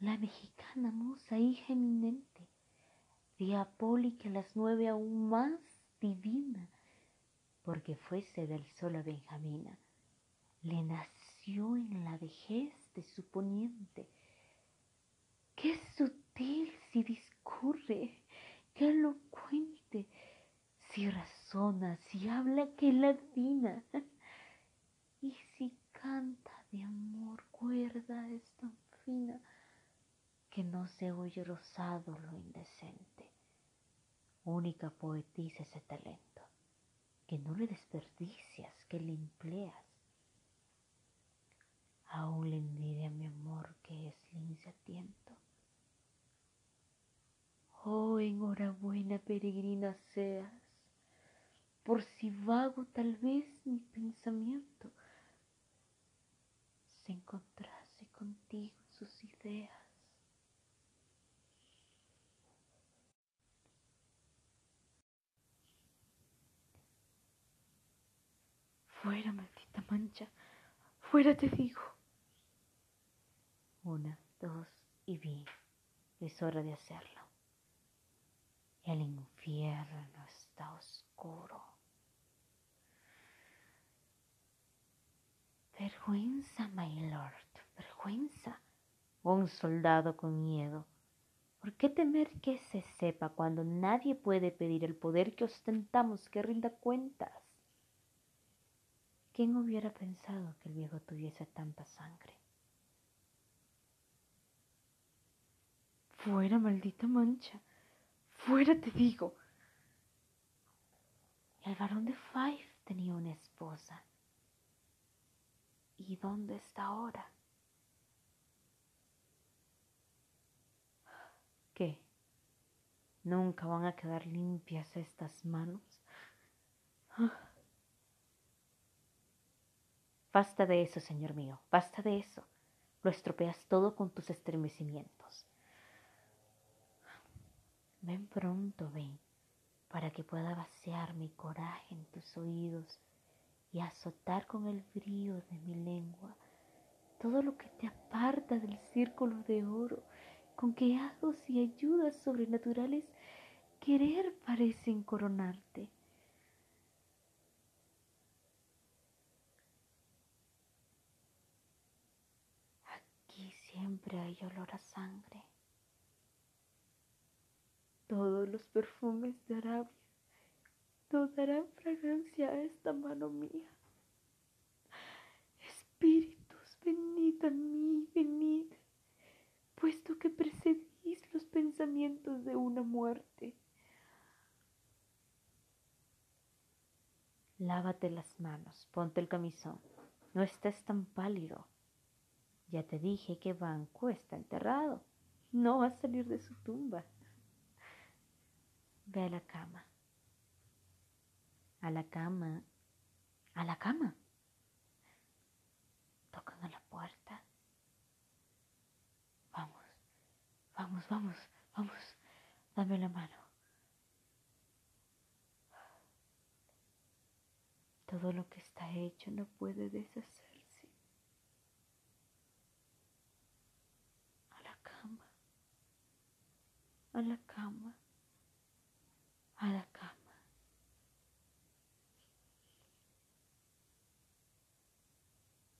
la mexicana musa, hija eminente, diabólica a las nueve aún más divina, porque fuese del sol a Benjamina, le nació en la vejez de su poniente. Qué sutil si discurre, qué elocuente, si razona, si habla, qué latina. Y si canta de amor, cuerda es tan fina que no se oye rosado lo indecente. Única poetisa ese talento, que no le desperdicias, que le empleas. Aún le envidia mi amor que es lince tiento. Oh, enhorabuena peregrina seas, por si vago tal vez mi pensamiento se encontrase Fuera, maldita mancha, fuera te digo. Una, dos y vi, es hora de hacerlo. El infierno está oscuro. Vergüenza, my lord, vergüenza. Un soldado con miedo. ¿Por qué temer que se sepa cuando nadie puede pedir el poder que ostentamos que rinda cuentas? ¿Quién hubiera pensado que el viejo tuviese tanta sangre? Fuera, maldita mancha. Fuera, te digo. El varón de Fife tenía una esposa. ¿Y dónde está ahora? ¿Qué? ¿Nunca van a quedar limpias estas manos? Basta de eso, Señor mío, basta de eso. Lo estropeas todo con tus estremecimientos. Ven pronto, ven, para que pueda vaciar mi coraje en tus oídos y azotar con el brío de mi lengua todo lo que te aparta del círculo de oro con que hagos y ayudas sobrenaturales querer parecen coronarte. Siempre hay olor a sangre. Todos los perfumes de Arabia no darán fragancia a esta mano mía. Espíritus, venid a mí, venid, puesto que precedís los pensamientos de una muerte. Lávate las manos, ponte el camisón, no estés tan pálido. Ya te dije que Banco está enterrado, no va a salir de su tumba. Ve a la cama a la cama, a la cama. Tocan a la puerta. Vamos, vamos, vamos, vamos, dame la mano. Todo lo que está hecho no puede deshacerse. A la cama, a la cama,